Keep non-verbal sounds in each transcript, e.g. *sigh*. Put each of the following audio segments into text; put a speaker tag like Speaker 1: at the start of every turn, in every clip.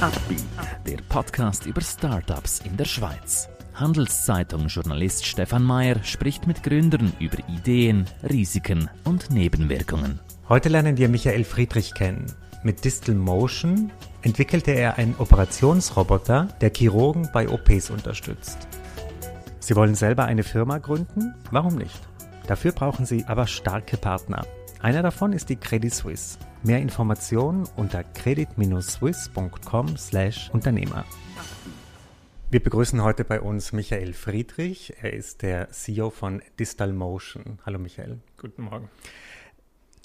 Speaker 1: Upbeat, der Podcast über Startups in der Schweiz. Handelszeitung-Journalist Stefan Mayer spricht mit Gründern über Ideen, Risiken und Nebenwirkungen.
Speaker 2: Heute lernen wir Michael Friedrich kennen. Mit Distal Motion entwickelte er einen Operationsroboter, der Chirurgen bei OPs unterstützt. Sie wollen selber eine Firma gründen? Warum nicht? Dafür brauchen Sie aber starke Partner. Einer davon ist die Credit Suisse. Mehr Informationen unter credit-swiss.com/Unternehmer. Wir begrüßen heute bei uns Michael Friedrich. Er ist der CEO von Distal Motion. Hallo Michael.
Speaker 3: Guten Morgen.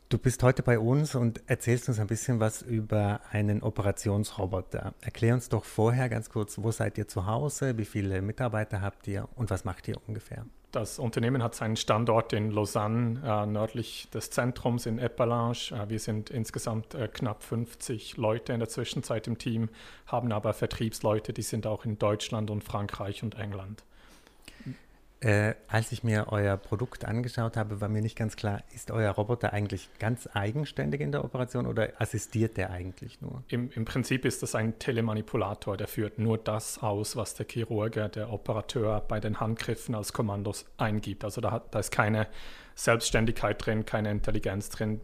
Speaker 2: Du bist heute bei uns und erzählst uns ein bisschen was über einen Operationsroboter. Erklär uns doch vorher ganz kurz, wo seid ihr zu Hause, wie viele Mitarbeiter habt ihr und was macht ihr ungefähr?
Speaker 3: Das Unternehmen hat seinen Standort in Lausanne, äh, nördlich des Zentrums in Epalange. Äh, wir sind insgesamt äh, knapp 50 Leute in der Zwischenzeit im Team, haben aber Vertriebsleute, die sind auch in Deutschland und Frankreich und England.
Speaker 2: Äh, als ich mir euer Produkt angeschaut habe, war mir nicht ganz klar, ist euer Roboter eigentlich ganz eigenständig in der Operation oder assistiert der eigentlich nur?
Speaker 3: Im, Im, Prinzip ist das ein Telemanipulator, der führt nur das aus, was der Chirurg, der Operateur bei den Handgriffen als Kommandos eingibt. Also da, hat, da ist keine Selbstständigkeit drin, keine Intelligenz drin.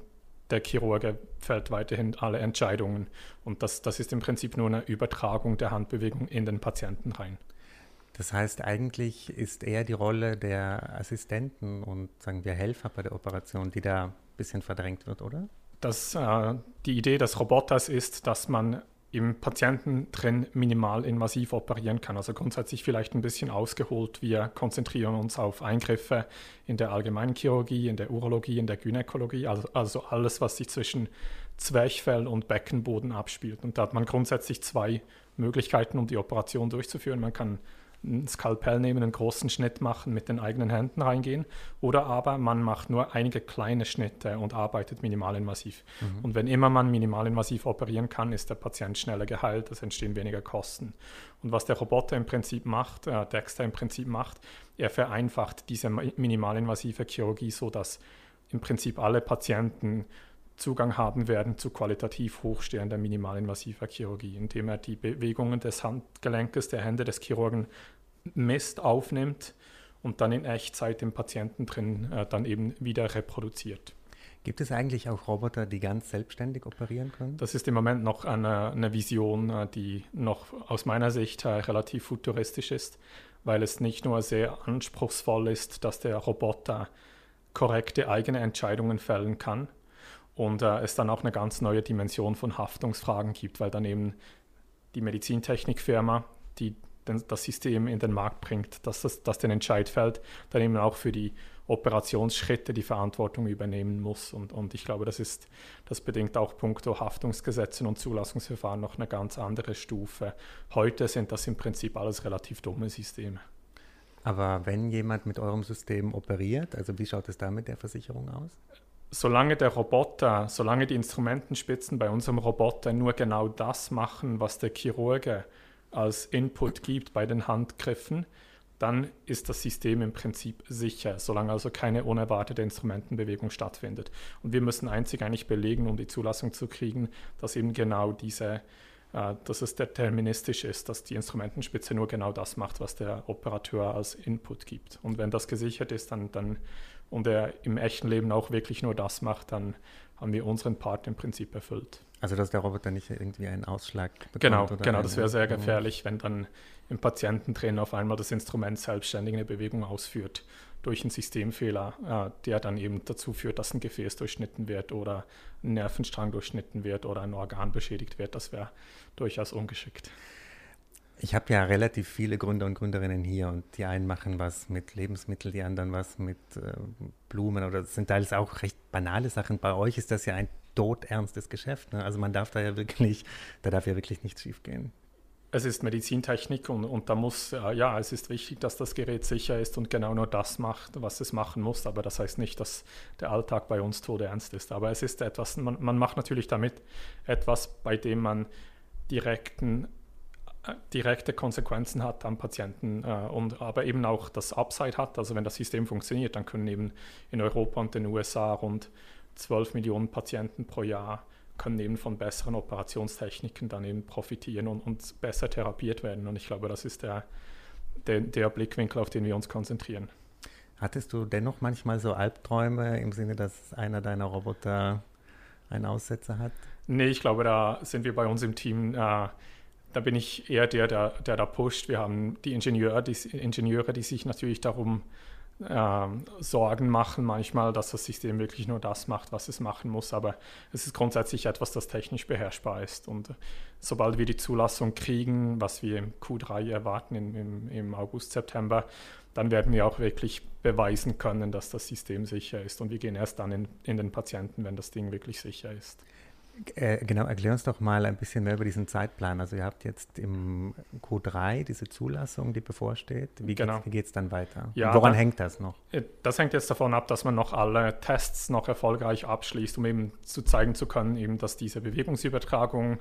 Speaker 3: Der Chirurg fällt weiterhin alle Entscheidungen und das, das ist im Prinzip nur eine Übertragung der Handbewegung in den Patienten rein.
Speaker 2: Das heißt, eigentlich ist eher die Rolle der Assistenten und sagen wir Helfer bei der Operation, die da ein bisschen verdrängt wird, oder?
Speaker 3: Das, äh, die Idee des Roboters ist, dass man im Patienten drin minimalinvasiv operieren kann. Also grundsätzlich vielleicht ein bisschen ausgeholt. Wir konzentrieren uns auf Eingriffe in der allgemeinen Chirurgie, in der Urologie, in der Gynäkologie, also, also alles, was sich zwischen Zwerchfell und Beckenboden abspielt. Und da hat man grundsätzlich zwei Möglichkeiten, um die Operation durchzuführen. Man kann ein Skalpell nehmen, einen großen Schnitt machen, mit den eigenen Händen reingehen. Oder aber man macht nur einige kleine Schnitte und arbeitet minimalinvasiv. Mhm. Und wenn immer man minimalinvasiv operieren kann, ist der Patient schneller geheilt, es entstehen weniger Kosten. Und was der Roboter im Prinzip macht, äh, Dexter im Prinzip macht, er vereinfacht diese minimalinvasive Chirurgie so, dass im Prinzip alle Patienten Zugang haben werden zu qualitativ hochstehender minimalinvasiver Chirurgie, indem er die Bewegungen des Handgelenkes der Hände des Chirurgen misst, aufnimmt und dann in Echtzeit im Patienten drin äh, dann eben wieder reproduziert.
Speaker 2: Gibt es eigentlich auch Roboter, die ganz selbstständig operieren können?
Speaker 3: Das ist im Moment noch eine, eine Vision, äh, die noch aus meiner Sicht äh, relativ futuristisch ist, weil es nicht nur sehr anspruchsvoll ist, dass der Roboter korrekte eigene Entscheidungen fällen kann, und äh, es dann auch eine ganz neue Dimension von Haftungsfragen gibt, weil dann eben die Medizintechnikfirma, die den, das System in den Markt bringt, dass das, das den Entscheid fällt, dann eben auch für die Operationsschritte die Verantwortung übernehmen muss. Und, und ich glaube, das ist, das bedingt auch puncto Haftungsgesetzen und Zulassungsverfahren noch eine ganz andere Stufe. Heute sind das im Prinzip alles relativ dumme Systeme.
Speaker 2: Aber wenn jemand mit eurem System operiert, also wie schaut es da mit der Versicherung aus?
Speaker 3: Solange der Roboter, solange die Instrumentenspitzen bei unserem Roboter nur genau das machen, was der Chirurge als Input gibt bei den Handgriffen, dann ist das System im Prinzip sicher, solange also keine unerwartete Instrumentenbewegung stattfindet. Und wir müssen einzig eigentlich belegen, um die Zulassung zu kriegen, dass eben genau diese, äh, dass es deterministisch ist, dass die Instrumentenspitze nur genau das macht, was der Operateur als Input gibt. Und wenn das gesichert ist, dann, dann und er im echten Leben auch wirklich nur das macht, dann haben wir unseren Part im Prinzip erfüllt.
Speaker 2: Also dass der Roboter nicht irgendwie einen Ausschlag
Speaker 3: bekommt? Genau, genau das wäre sehr gefährlich, wenn dann im Patiententränen auf einmal das Instrument selbstständig eine Bewegung ausführt durch einen Systemfehler, äh, der dann eben dazu führt, dass ein Gefäß durchschnitten wird oder ein Nervenstrang durchschnitten wird oder ein Organ beschädigt wird. Das wäre durchaus ungeschickt.
Speaker 2: Ich habe ja relativ viele Gründer und Gründerinnen hier und die einen machen was mit Lebensmitteln, die anderen was mit äh, Blumen oder das sind teils auch recht banale Sachen. Bei euch ist das ja ein todernstes Geschäft. Ne? Also man darf da ja wirklich, da darf ja wirklich nichts schiefgehen.
Speaker 3: Es ist Medizintechnik und, und da muss, äh, ja, es ist wichtig, dass das Gerät sicher ist und genau nur das macht, was es machen muss. Aber das heißt nicht, dass der Alltag bei uns todernst ist. Aber es ist etwas, man, man macht natürlich damit etwas, bei dem man direkten direkte Konsequenzen hat am Patienten äh, und aber eben auch das Upside hat. Also wenn das System funktioniert, dann können eben in Europa und den USA rund 12 Millionen Patienten pro Jahr können eben von besseren Operationstechniken dann eben profitieren und, und besser therapiert werden. Und ich glaube, das ist der, der, der Blickwinkel, auf den wir uns konzentrieren.
Speaker 2: Hattest du dennoch manchmal so Albträume im Sinne, dass einer deiner Roboter einen Aussetzer hat?
Speaker 3: Nee, ich glaube, da sind wir bei uns im Team, äh, da bin ich eher der, der, der da pusht. Wir haben die Ingenieure, die, Ingenieure, die sich natürlich darum äh, Sorgen machen manchmal, dass das System wirklich nur das macht, was es machen muss. Aber es ist grundsätzlich etwas, das technisch beherrschbar ist. Und sobald wir die Zulassung kriegen, was wir im Q3 erwarten im, im, im August, September, dann werden wir auch wirklich beweisen können, dass das System sicher ist. Und wir gehen erst dann in, in den Patienten, wenn das Ding wirklich sicher ist.
Speaker 2: Äh, genau, erklär uns doch mal ein bisschen mehr über diesen Zeitplan. Also ihr habt jetzt im Q3 diese Zulassung, die bevorsteht. Wie genau. geht es dann weiter? Ja, woran da, hängt das noch?
Speaker 3: Äh, das hängt jetzt davon ab, dass man noch alle Tests noch erfolgreich abschließt, um eben zu zeigen zu können, eben, dass diese Bewegungsübertragung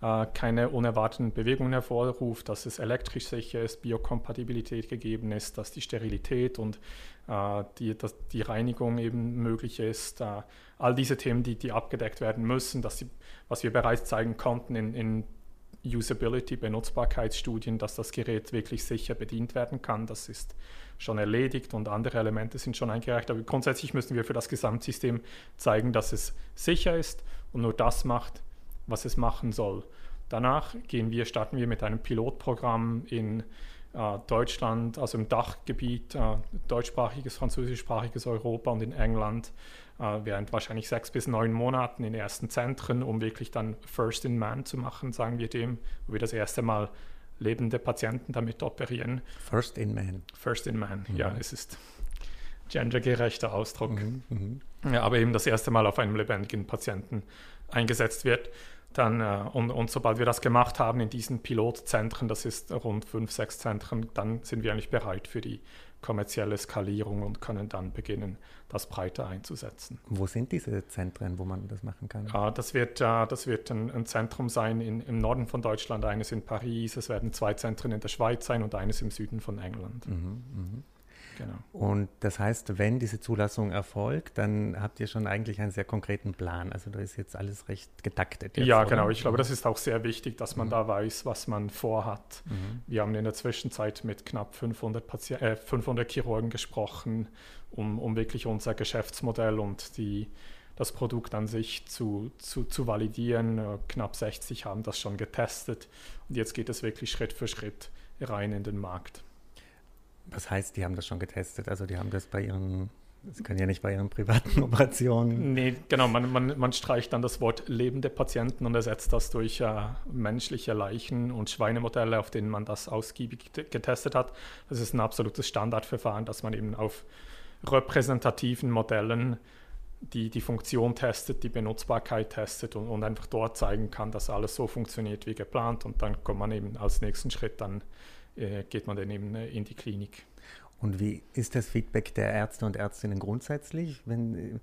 Speaker 3: keine unerwarteten Bewegungen hervorruft, dass es elektrisch sicher ist, Biokompatibilität gegeben ist, dass die Sterilität und äh, die, dass die Reinigung eben möglich ist. Äh, all diese Themen, die, die abgedeckt werden müssen, dass die, was wir bereits zeigen konnten in, in Usability, Benutzbarkeitsstudien, dass das Gerät wirklich sicher bedient werden kann. Das ist schon erledigt und andere Elemente sind schon eingereicht. Aber grundsätzlich müssen wir für das Gesamtsystem zeigen, dass es sicher ist und nur das macht, was es machen soll. Danach gehen wir, starten wir mit einem Pilotprogramm in äh, Deutschland, also im Dachgebiet, äh, deutschsprachiges, französischsprachiges Europa und in England äh, während wahrscheinlich sechs bis neun Monaten in ersten Zentren, um wirklich dann First in Man zu machen, sagen wir dem, wo wir das erste Mal lebende Patienten damit operieren.
Speaker 2: First in Man.
Speaker 3: First in Man, mhm. ja, es ist gendergerechter Ausdruck. Mhm, mh. ja, aber eben das erste Mal auf einem lebendigen Patienten eingesetzt wird. Dann, äh, und, und sobald wir das gemacht haben in diesen Pilotzentren, das ist rund fünf, sechs Zentren, dann sind wir eigentlich bereit für die kommerzielle Skalierung und können dann beginnen, das breiter einzusetzen.
Speaker 2: Wo sind diese Zentren, wo man das machen kann?
Speaker 3: Uh, das wird, uh, das wird ein, ein Zentrum sein in, im Norden von Deutschland, eines in Paris, es werden zwei Zentren in der Schweiz sein und eines im Süden von England. Mhm, mh.
Speaker 2: Genau. Und das heißt, wenn diese Zulassung erfolgt, dann habt ihr schon eigentlich einen sehr konkreten Plan. Also da ist jetzt alles recht getaktet. Jetzt,
Speaker 3: ja, oder? genau. Ich glaube, das ist auch sehr wichtig, dass man mhm. da weiß, was man vorhat. Mhm. Wir haben in der Zwischenzeit mit knapp 500, Pati äh, 500 Chirurgen gesprochen, um, um wirklich unser Geschäftsmodell und die, das Produkt an sich zu, zu, zu validieren. Äh, knapp 60 haben das schon getestet und jetzt geht es wirklich Schritt für Schritt rein in den Markt.
Speaker 2: Was heißt, die haben das schon getestet? Also die haben das bei ihren, sie können ja nicht bei ihren privaten *laughs* Operationen.
Speaker 3: Nee, genau, man, man, man streicht dann das Wort lebende Patienten und ersetzt das durch äh, menschliche Leichen und Schweinemodelle, auf denen man das ausgiebig getestet hat. Das ist ein absolutes Standardverfahren, dass man eben auf repräsentativen Modellen die, die Funktion testet, die Benutzbarkeit testet und, und einfach dort zeigen kann, dass alles so funktioniert wie geplant und dann kommt man eben als nächsten Schritt dann geht man dann eben äh, in die Klinik.
Speaker 2: Und wie ist das Feedback der Ärzte und Ärztinnen grundsätzlich? Wenn, äh,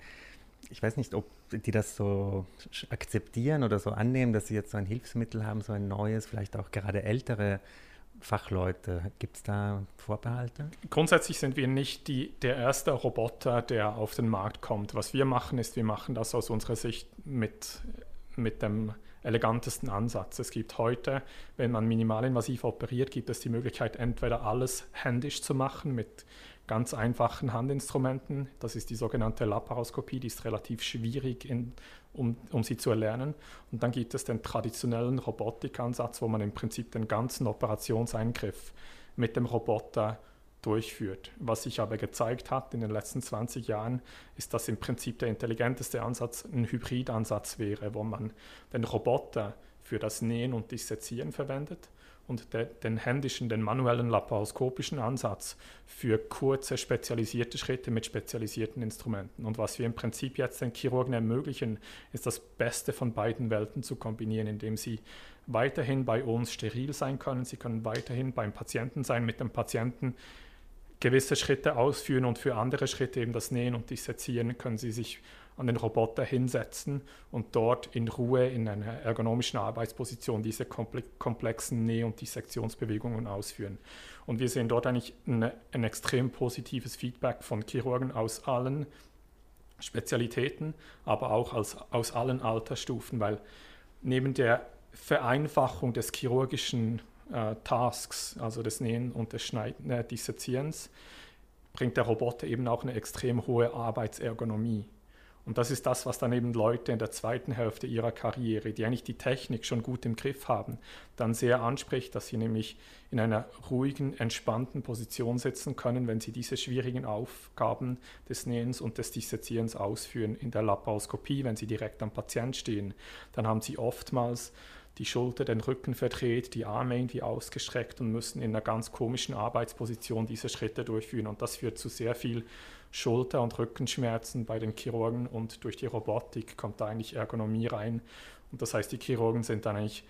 Speaker 2: ich weiß nicht, ob die das so akzeptieren oder so annehmen, dass sie jetzt so ein Hilfsmittel haben, so ein neues, vielleicht auch gerade ältere Fachleute. Gibt es da Vorbehalte?
Speaker 3: Grundsätzlich sind wir nicht die, der erste Roboter, der auf den Markt kommt. Was wir machen, ist, wir machen das aus unserer Sicht mit, mit dem elegantesten Ansatz. Es gibt heute, wenn man minimalinvasiv operiert, gibt es die Möglichkeit, entweder alles händisch zu machen mit ganz einfachen Handinstrumenten. Das ist die sogenannte Laparoskopie, die ist relativ schwierig, in, um, um sie zu erlernen. Und dann gibt es den traditionellen Robotikansatz, wo man im Prinzip den ganzen Operationseingriff mit dem Roboter durchführt. Was sich aber gezeigt hat in den letzten 20 Jahren, ist, dass im Prinzip der intelligenteste Ansatz ein Hybridansatz wäre, wo man den Roboter für das Nähen und Dissezieren verwendet und de, den händischen, den manuellen laparoskopischen Ansatz für kurze, spezialisierte Schritte mit spezialisierten Instrumenten. Und was wir im Prinzip jetzt den Chirurgen ermöglichen, ist das Beste von beiden Welten zu kombinieren, indem sie weiterhin bei uns steril sein können, sie können weiterhin beim Patienten sein, mit dem Patienten gewisse Schritte ausführen und für andere Schritte, eben das Nähen und Dissezieren, können Sie sich an den Roboter hinsetzen und dort in Ruhe in einer ergonomischen Arbeitsposition diese komplexen Näh- und Dissektionsbewegungen ausführen. Und wir sehen dort eigentlich eine, ein extrem positives Feedback von Chirurgen aus allen Spezialitäten, aber auch als, aus allen Altersstufen, weil neben der Vereinfachung des chirurgischen äh, Tasks, also des Nähen und des Schneiden, äh, Dissezierens, bringt der Roboter eben auch eine extrem hohe Arbeitsergonomie. Und das ist das, was dann eben Leute in der zweiten Hälfte ihrer Karriere, die eigentlich die Technik schon gut im Griff haben, dann sehr anspricht, dass sie nämlich in einer ruhigen, entspannten Position sitzen können, wenn sie diese schwierigen Aufgaben des Nähens und des Dissezierens ausführen. In der Laparoskopie, wenn sie direkt am Patient stehen, dann haben sie oftmals die Schulter, den Rücken verdreht, die Arme irgendwie ausgestreckt und müssen in einer ganz komischen Arbeitsposition diese Schritte durchführen. Und das führt zu sehr viel Schulter- und Rückenschmerzen bei den Chirurgen und durch die Robotik kommt da eigentlich Ergonomie rein. Und das heißt, die Chirurgen sind dann eigentlich,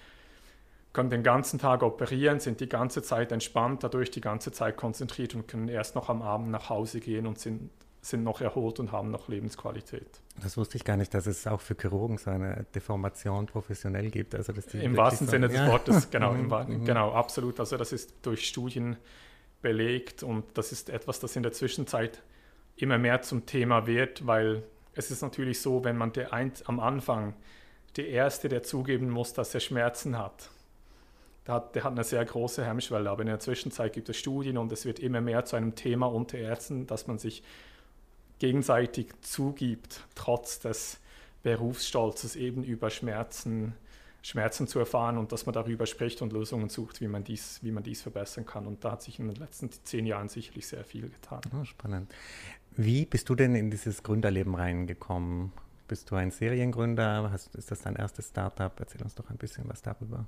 Speaker 3: können den ganzen Tag operieren, sind die ganze Zeit entspannt, dadurch die ganze Zeit konzentriert und können erst noch am Abend nach Hause gehen und sind, sind noch erholt und haben noch Lebensqualität.
Speaker 2: Das wusste ich gar nicht, dass es auch für Chirurgen so eine Deformation professionell gibt. Also dass
Speaker 3: Im wahrsten Sinne des ja. Wortes, genau, im, mhm. genau, absolut. Also das ist durch Studien belegt und das ist etwas, das in der Zwischenzeit immer mehr zum Thema wird, weil es ist natürlich so, wenn man der ein, am Anfang der Erste, der zugeben muss, dass er Schmerzen hat, der hat, der hat eine sehr große Hemmschwelle. Aber in der Zwischenzeit gibt es Studien und es wird immer mehr zu einem Thema unter Ärzten, dass man sich gegenseitig zugibt, trotz des Berufsstolzes eben über Schmerzen Schmerzen zu erfahren und dass man darüber spricht und Lösungen sucht, wie man dies, wie man dies verbessern kann. Und da hat sich in den letzten zehn Jahren sicherlich sehr viel getan.
Speaker 2: Oh, spannend. Wie bist du denn in dieses Gründerleben reingekommen? Bist du ein Seriengründer? Hast, ist das dein erstes Startup? Erzähl uns doch ein bisschen was darüber.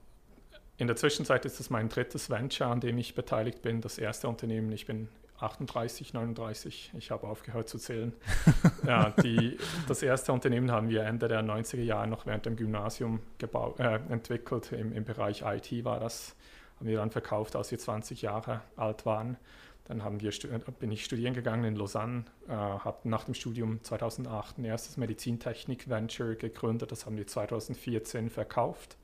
Speaker 3: In der Zwischenzeit ist es mein drittes Venture, an dem ich beteiligt bin. Das erste Unternehmen, ich bin 38, 39, ich habe aufgehört zu zählen. *laughs* ja, die, das erste Unternehmen haben wir Ende der 90er Jahre noch während dem Gymnasium gebaut, äh, entwickelt. Im, Im Bereich IT war das, haben wir dann verkauft, als wir 20 Jahre alt waren. Dann haben wir, bin ich studieren gegangen in Lausanne, äh, habe nach dem Studium 2008 ein erstes Medizintechnik-Venture gegründet. Das haben wir 2014 verkauft.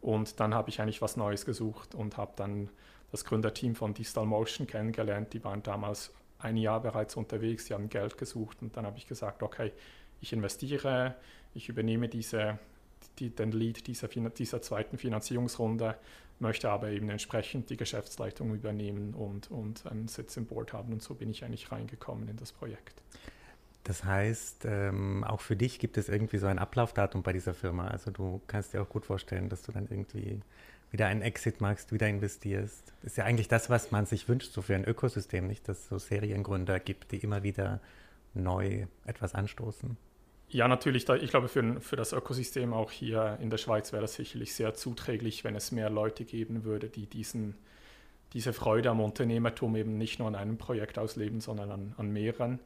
Speaker 3: Und dann habe ich eigentlich was Neues gesucht und habe dann das Gründerteam von Distal Motion kennengelernt. Die waren damals ein Jahr bereits unterwegs, sie haben Geld gesucht und dann habe ich gesagt, okay, ich investiere, ich übernehme diese, die, den Lead dieser, dieser zweiten Finanzierungsrunde, möchte aber eben entsprechend die Geschäftsleitung übernehmen und, und einen Sitz im Board haben und so bin ich eigentlich reingekommen in das Projekt.
Speaker 2: Das heißt, ähm, auch für dich gibt es irgendwie so ein Ablaufdatum bei dieser Firma. Also du kannst dir auch gut vorstellen, dass du dann irgendwie wieder einen Exit machst, wieder investierst. Ist ja eigentlich das, was man sich wünscht, so für ein Ökosystem, nicht, dass es so Seriengründer gibt, die immer wieder neu etwas anstoßen.
Speaker 3: Ja, natürlich. Ich glaube, für, für das Ökosystem auch hier in der Schweiz wäre das sicherlich sehr zuträglich, wenn es mehr Leute geben würde, die diesen, diese Freude am Unternehmertum eben nicht nur an einem Projekt ausleben, sondern an, an mehreren.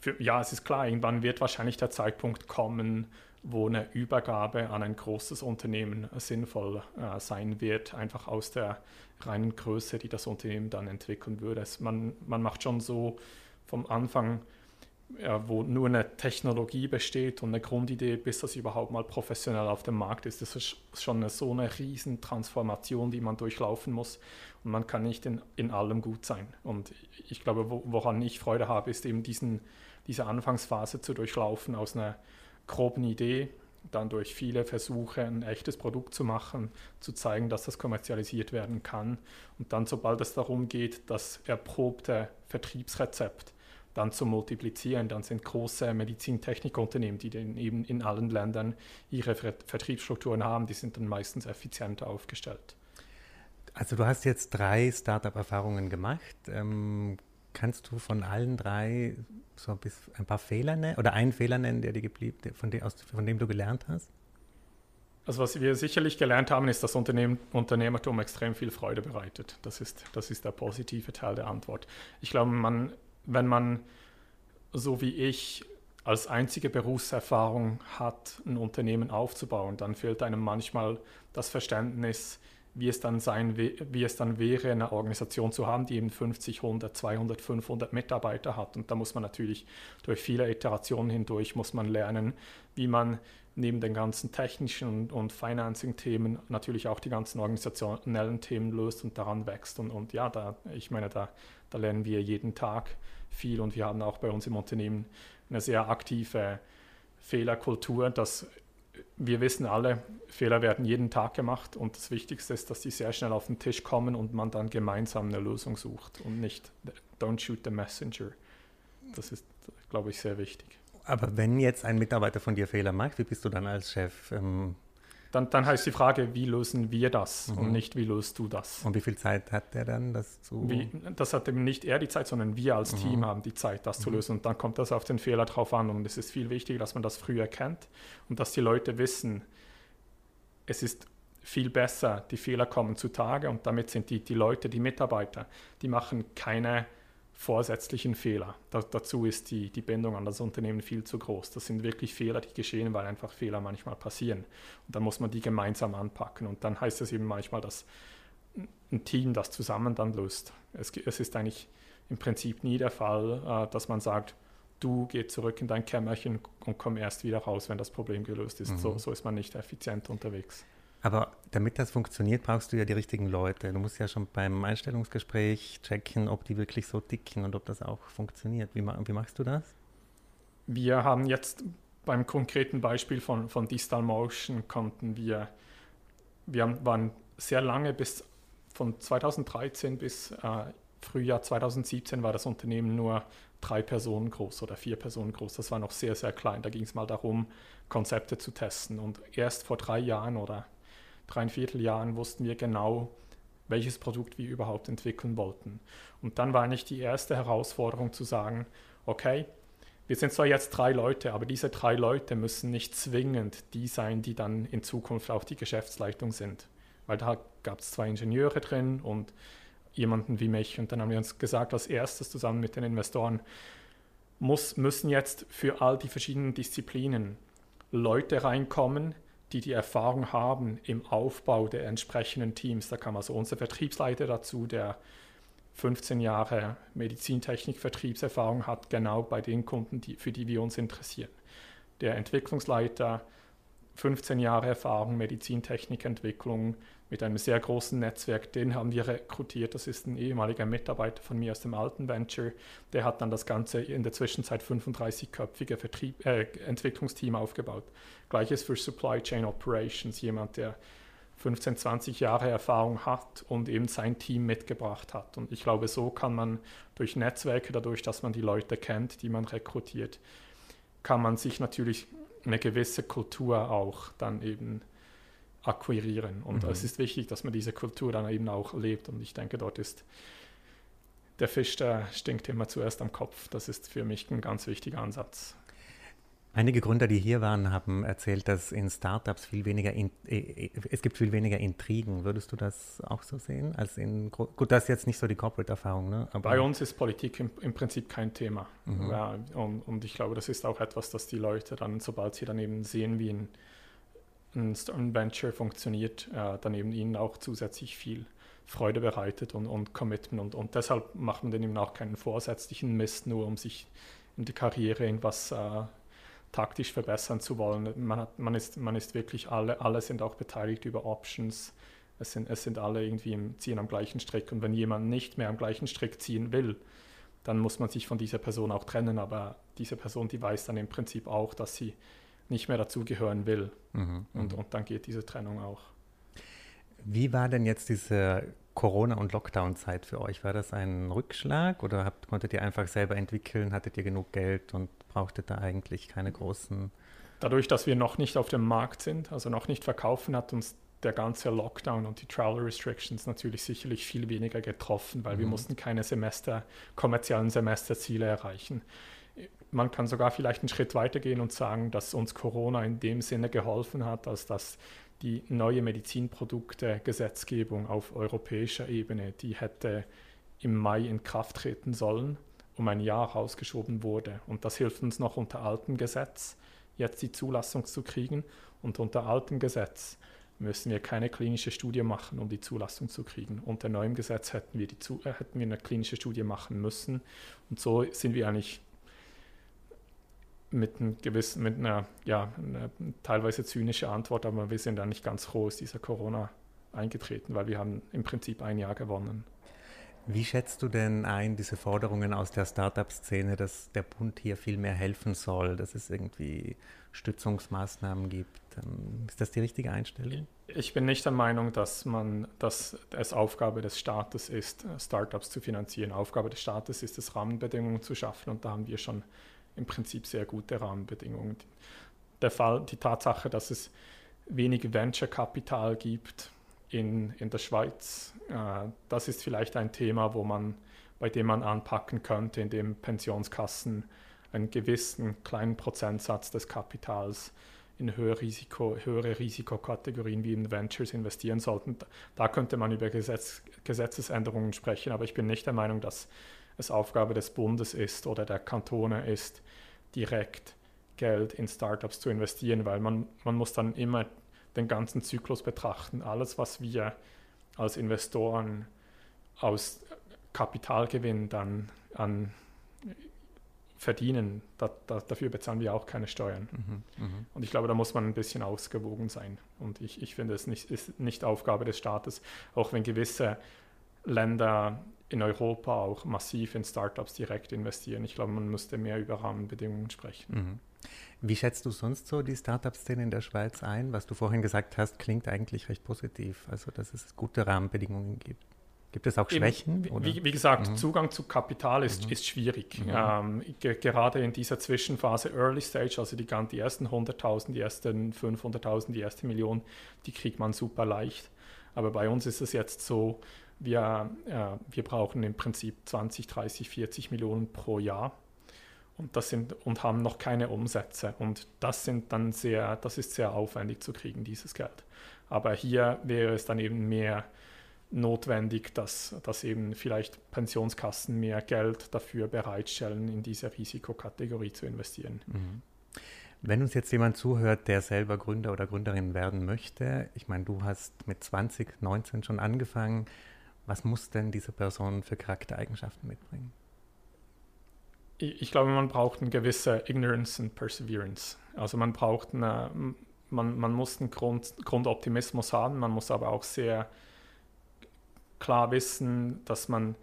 Speaker 3: Für, ja, es ist klar, irgendwann wird wahrscheinlich der Zeitpunkt kommen, wo eine Übergabe an ein großes Unternehmen sinnvoll äh, sein wird, einfach aus der reinen Größe, die das Unternehmen dann entwickeln würde. Es, man, man macht schon so vom Anfang, ja, wo nur eine Technologie besteht und eine Grundidee, bis das überhaupt mal professionell auf dem Markt ist. Das ist schon eine, so eine riesen Transformation, die man durchlaufen muss. Und man kann nicht in, in allem gut sein. Und ich glaube, woran ich Freude habe, ist eben diesen, diese Anfangsphase zu durchlaufen aus einer groben Idee, dann durch viele Versuche ein echtes Produkt zu machen, zu zeigen, dass das kommerzialisiert werden kann und dann, sobald es darum geht, das erprobte Vertriebsrezept dann zu multiplizieren, dann sind große Medizintechnikunternehmen, die dann eben in allen Ländern ihre Vertriebsstrukturen haben, die sind dann meistens effizienter aufgestellt.
Speaker 2: Also du hast jetzt drei Startup-Erfahrungen gemacht. Ähm, kannst du von allen drei so ein, ein paar Fehler nennen oder einen Fehler nennen, der dir geblieben, von, dem, aus, von dem du gelernt hast?
Speaker 3: Also was wir sicherlich gelernt haben, ist, dass Unternehmen, Unternehmertum extrem viel Freude bereitet. Das ist, das ist der positive Teil der Antwort. Ich glaube, man, wenn man so wie ich als einzige Berufserfahrung hat, ein Unternehmen aufzubauen, dann fehlt einem manchmal das Verständnis, wie es dann sein, wie es dann wäre, eine Organisation zu haben, die eben 50, 100, 200, 500 Mitarbeiter hat. Und da muss man natürlich durch viele Iterationen hindurch muss man lernen, wie man neben den ganzen technischen und Financing-Themen natürlich auch die ganzen organisationellen Themen löst und daran wächst. Und, und ja, da, ich meine, da, da lernen wir jeden Tag viel und wir haben auch bei uns im Unternehmen eine sehr aktive Fehlerkultur, dass wir wissen alle, Fehler werden jeden Tag gemacht und das Wichtigste ist, dass die sehr schnell auf den Tisch kommen und man dann gemeinsam eine Lösung sucht und nicht don't shoot the messenger. Das ist, glaube ich, sehr wichtig.
Speaker 2: Aber wenn jetzt ein Mitarbeiter von dir Fehler macht, wie bist du dann als Chef? Ähm
Speaker 3: dann, dann heißt die Frage, wie lösen wir das mhm. und nicht, wie löst du das?
Speaker 2: Und wie viel Zeit hat der dann, das zu...
Speaker 3: Wie, das hat eben nicht er die Zeit, sondern wir als mhm. Team haben die Zeit, das mhm. zu lösen. Und dann kommt das auf den Fehler drauf an. Und es ist viel wichtiger, dass man das früh erkennt und dass die Leute wissen, es ist viel besser, die Fehler kommen zutage und damit sind die, die Leute, die Mitarbeiter, die machen keine vorsätzlichen Fehler. Da, dazu ist die, die Bindung an das Unternehmen viel zu groß. Das sind wirklich Fehler, die geschehen, weil einfach Fehler manchmal passieren. Und dann muss man die gemeinsam anpacken. Und dann heißt es eben manchmal, dass ein Team das zusammen dann löst. Es, es ist eigentlich im Prinzip nie der Fall, äh, dass man sagt, du geh zurück in dein Kämmerchen und komm erst wieder raus, wenn das Problem gelöst ist. Mhm. So, so ist man nicht effizient unterwegs.
Speaker 2: Aber damit das funktioniert, brauchst du ja die richtigen Leute. Du musst ja schon beim Einstellungsgespräch checken, ob die wirklich so ticken und ob das auch funktioniert. Wie, wie machst du das?
Speaker 3: Wir haben jetzt beim konkreten Beispiel von, von Distal Motion konnten wir, wir haben, waren sehr lange bis von 2013 bis äh, Frühjahr 2017 war das Unternehmen nur drei Personen groß oder vier Personen groß. Das war noch sehr, sehr klein. Da ging es mal darum, Konzepte zu testen. Und erst vor drei Jahren oder dreiviertel Jahren wussten wir genau, welches Produkt wir überhaupt entwickeln wollten. Und dann war eigentlich die erste Herausforderung zu sagen, okay, wir sind zwar jetzt drei Leute, aber diese drei Leute müssen nicht zwingend die sein, die dann in Zukunft auch die Geschäftsleitung sind. Weil da gab es zwei Ingenieure drin und jemanden wie mich. Und dann haben wir uns gesagt, als erstes zusammen mit den Investoren, muss, müssen jetzt für all die verschiedenen Disziplinen Leute reinkommen, die die Erfahrung haben im Aufbau der entsprechenden Teams. Da kam also unser Vertriebsleiter dazu, der 15 Jahre Medizintechnik-Vertriebserfahrung hat, genau bei den Kunden, die, für die wir uns interessieren. Der Entwicklungsleiter 15 Jahre Erfahrung, Medizintechnikentwicklung mit einem sehr großen Netzwerk, den haben wir rekrutiert. Das ist ein ehemaliger Mitarbeiter von mir aus dem alten Venture. Der hat dann das Ganze in der Zwischenzeit 35-köpfige Vertrieb, äh, Entwicklungsteam aufgebaut. Gleiches für Supply Chain Operations, jemand, der 15, 20 Jahre Erfahrung hat und eben sein Team mitgebracht hat. Und ich glaube, so kann man durch Netzwerke, dadurch, dass man die Leute kennt, die man rekrutiert, kann man sich natürlich eine gewisse Kultur auch dann eben akquirieren. Und mhm. es ist wichtig, dass man diese Kultur dann eben auch lebt. Und ich denke, dort ist der Fisch, der stinkt immer zuerst am Kopf. Das ist für mich ein ganz wichtiger Ansatz.
Speaker 2: Einige Gründer, die hier waren, haben erzählt, dass in Startups viel weniger, in, äh, äh, es gibt viel weniger Intrigen. Würdest du das auch so sehen? Als in, gut, das ist jetzt nicht so die Corporate-Erfahrung, ne?
Speaker 3: Aber Bei uns ist Politik im, im Prinzip kein Thema. Mhm. Ja, und, und, ich glaube, das ist auch etwas, das die Leute dann, sobald sie dann eben sehen, wie ein, ein Venture funktioniert, äh, dann eben ihnen auch zusätzlich viel Freude bereitet und, und Commitment. Und, und deshalb macht man dann eben auch keinen vorsätzlichen Mist, nur um sich in der Karriere irgendwas äh, taktisch verbessern zu wollen. Man, hat, man, ist, man ist wirklich alle, alle sind auch beteiligt über Options. Es sind, es sind alle irgendwie im Ziehen am gleichen Strick. Und wenn jemand nicht mehr am gleichen Strick ziehen will, dann muss man sich von dieser Person auch trennen. Aber diese Person, die weiß dann im Prinzip auch, dass sie nicht mehr dazugehören will. Mhm, und, mhm. und dann geht diese Trennung auch.
Speaker 2: Wie war denn jetzt diese Corona- und Lockdown-Zeit für euch? War das ein Rückschlag oder habt, konntet ihr einfach selber entwickeln? Hattet ihr genug Geld und brauchtet da eigentlich keine großen.
Speaker 3: Dadurch, dass wir noch nicht auf dem Markt sind, also noch nicht verkaufen, hat uns der ganze Lockdown und die Travel Restrictions natürlich sicherlich viel weniger getroffen, weil mhm. wir mussten keine Semester, kommerziellen Semesterziele erreichen. Man kann sogar vielleicht einen Schritt weitergehen und sagen, dass uns Corona in dem Sinne geholfen hat, als dass die neue Medizinprodukte-Gesetzgebung auf europäischer Ebene, die hätte im Mai in Kraft treten sollen um ein Jahr rausgeschoben wurde. Und das hilft uns noch unter altem Gesetz, jetzt die Zulassung zu kriegen. Und unter altem Gesetz müssen wir keine klinische Studie machen, um die Zulassung zu kriegen. Unter neuem Gesetz hätten wir, die, äh, hätten wir eine klinische Studie machen müssen. Und so sind wir eigentlich mit, einem gewissen, mit einer, ja, einer teilweise zynische Antwort, aber wir sind da nicht ganz froh aus dieser Corona eingetreten, weil wir haben im Prinzip ein Jahr gewonnen.
Speaker 2: Wie schätzt du denn ein, diese Forderungen aus der Startup-Szene, dass der Bund hier viel mehr helfen soll, dass es irgendwie Stützungsmaßnahmen gibt? Ähm, ist das die richtige Einstellung?
Speaker 3: Ich bin nicht der Meinung, dass man, dass es Aufgabe des Staates ist, Startups zu finanzieren. Aufgabe des Staates ist es, Rahmenbedingungen zu schaffen und da haben wir schon im Prinzip sehr gute Rahmenbedingungen. Der Fall, die Tatsache, dass es wenig Venture-Kapital gibt, in, in der Schweiz. Äh, das ist vielleicht ein Thema, wo man, bei dem man anpacken könnte, indem Pensionskassen einen gewissen kleinen Prozentsatz des Kapitals in höhere, Risiko, höhere Risikokategorien wie in Ventures investieren sollten. Da könnte man über Gesetz, Gesetzesänderungen sprechen, aber ich bin nicht der Meinung, dass es Aufgabe des Bundes ist oder der Kantone ist, direkt Geld in Startups zu investieren, weil man, man muss dann immer den ganzen Zyklus betrachten. Alles, was wir als Investoren aus Kapitalgewinn dann an verdienen, da, da, dafür bezahlen wir auch keine Steuern. Mhm, mh. Und ich glaube, da muss man ein bisschen ausgewogen sein. Und ich, ich finde, es nicht, ist nicht Aufgabe des Staates, auch wenn gewisse Länder in Europa auch massiv in Startups direkt investieren. Ich glaube, man müsste mehr über Rahmenbedingungen sprechen. Mhm.
Speaker 2: Wie schätzt du sonst so die Startup-Szene in der Schweiz ein? Was du vorhin gesagt hast, klingt eigentlich recht positiv, also dass es gute Rahmenbedingungen gibt. Gibt es auch Schwächen?
Speaker 3: Eben, wie, wie, gesagt, mhm. Zugang zu Kapital ist, mhm. ist schwierig. Mhm. Ähm, ge gerade in dieser Zwischenphase Early Stage, also die, die ersten 100.000, die ersten 500.000, die erste Million, die kriegt man super leicht. Aber bei uns ist es jetzt so, wir, äh, wir brauchen im Prinzip 20, 30, 40 Millionen pro Jahr und das sind und haben noch keine Umsätze. Und das sind dann sehr, das ist sehr aufwendig zu kriegen, dieses Geld. Aber hier wäre es dann eben mehr notwendig, dass, dass eben vielleicht Pensionskassen mehr Geld dafür bereitstellen, in diese Risikokategorie zu investieren. Mhm.
Speaker 2: Wenn uns jetzt jemand zuhört, der selber Gründer oder Gründerin werden möchte, ich meine, du hast mit 20, 19 schon angefangen, was muss denn diese Person für Charaktereigenschaften mitbringen?
Speaker 3: ich glaube, man braucht eine gewisse Ignorance and Perseverance. Also man braucht eine, man, man muss einen Grund, Grundoptimismus haben, man muss aber auch sehr klar wissen, dass man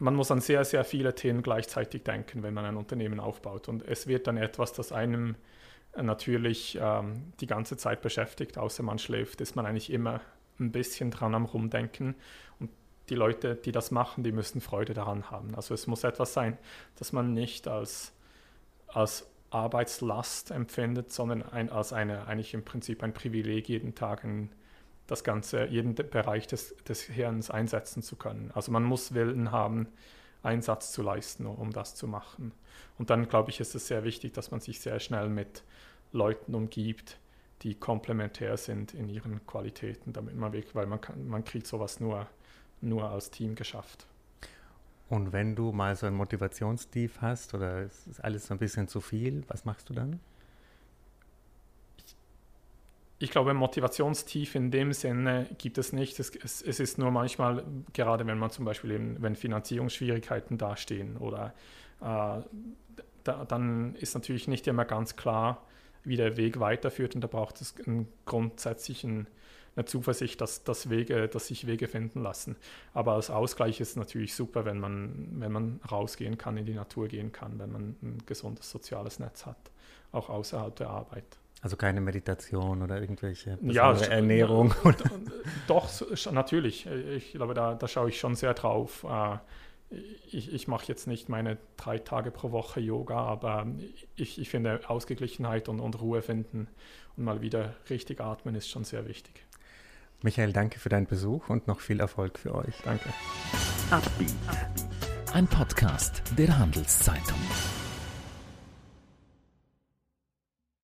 Speaker 3: man muss an sehr, sehr viele Themen gleichzeitig denken, wenn man ein Unternehmen aufbaut. Und es wird dann etwas, das einem natürlich ähm, die ganze Zeit beschäftigt, außer man schläft, ist man eigentlich immer ein bisschen dran am Rumdenken. Und die Leute, die das machen, die müssen Freude daran haben. Also es muss etwas sein, das man nicht als, als Arbeitslast empfindet, sondern ein, als eine, eigentlich im Prinzip ein Privileg, jeden Tag in das ganze, jeden Bereich des, des Hirns einsetzen zu können. Also man muss Willen haben, Einsatz zu leisten, um das zu machen. Und dann, glaube ich, ist es sehr wichtig, dass man sich sehr schnell mit Leuten umgibt, die komplementär sind in ihren Qualitäten, damit man wirklich, weil man kann, man kriegt sowas nur nur als Team geschafft.
Speaker 2: Und wenn du mal so ein Motivationstief hast oder es ist alles so ein bisschen zu viel, was machst du dann?
Speaker 3: Ich, ich glaube, Motivationstief in dem Sinne gibt es nicht. Es, es, es, ist nur manchmal, gerade wenn man zum Beispiel eben, wenn Finanzierungsschwierigkeiten dastehen oder äh, da, dann ist natürlich nicht immer ganz klar, wie der Weg weiterführt und da braucht es einen grundsätzlichen eine Zuversicht, dass, dass, Wege, dass sich Wege finden lassen. Aber als Ausgleich ist es natürlich super, wenn man, wenn man rausgehen kann, in die Natur gehen kann, wenn man ein gesundes soziales Netz hat, auch außerhalb der Arbeit.
Speaker 2: Also keine Meditation oder irgendwelche ja, Ernährung? *laughs*
Speaker 3: Doch, natürlich. Ich glaube, da, da schaue ich schon sehr drauf. Ich, ich mache jetzt nicht meine drei Tage pro Woche Yoga, aber ich, ich finde Ausgeglichenheit und, und Ruhe finden und mal wieder richtig atmen ist schon sehr wichtig.
Speaker 2: Michael, danke für deinen Besuch und noch viel Erfolg für euch.
Speaker 3: Danke.
Speaker 1: Ein Podcast der Handelszeitung.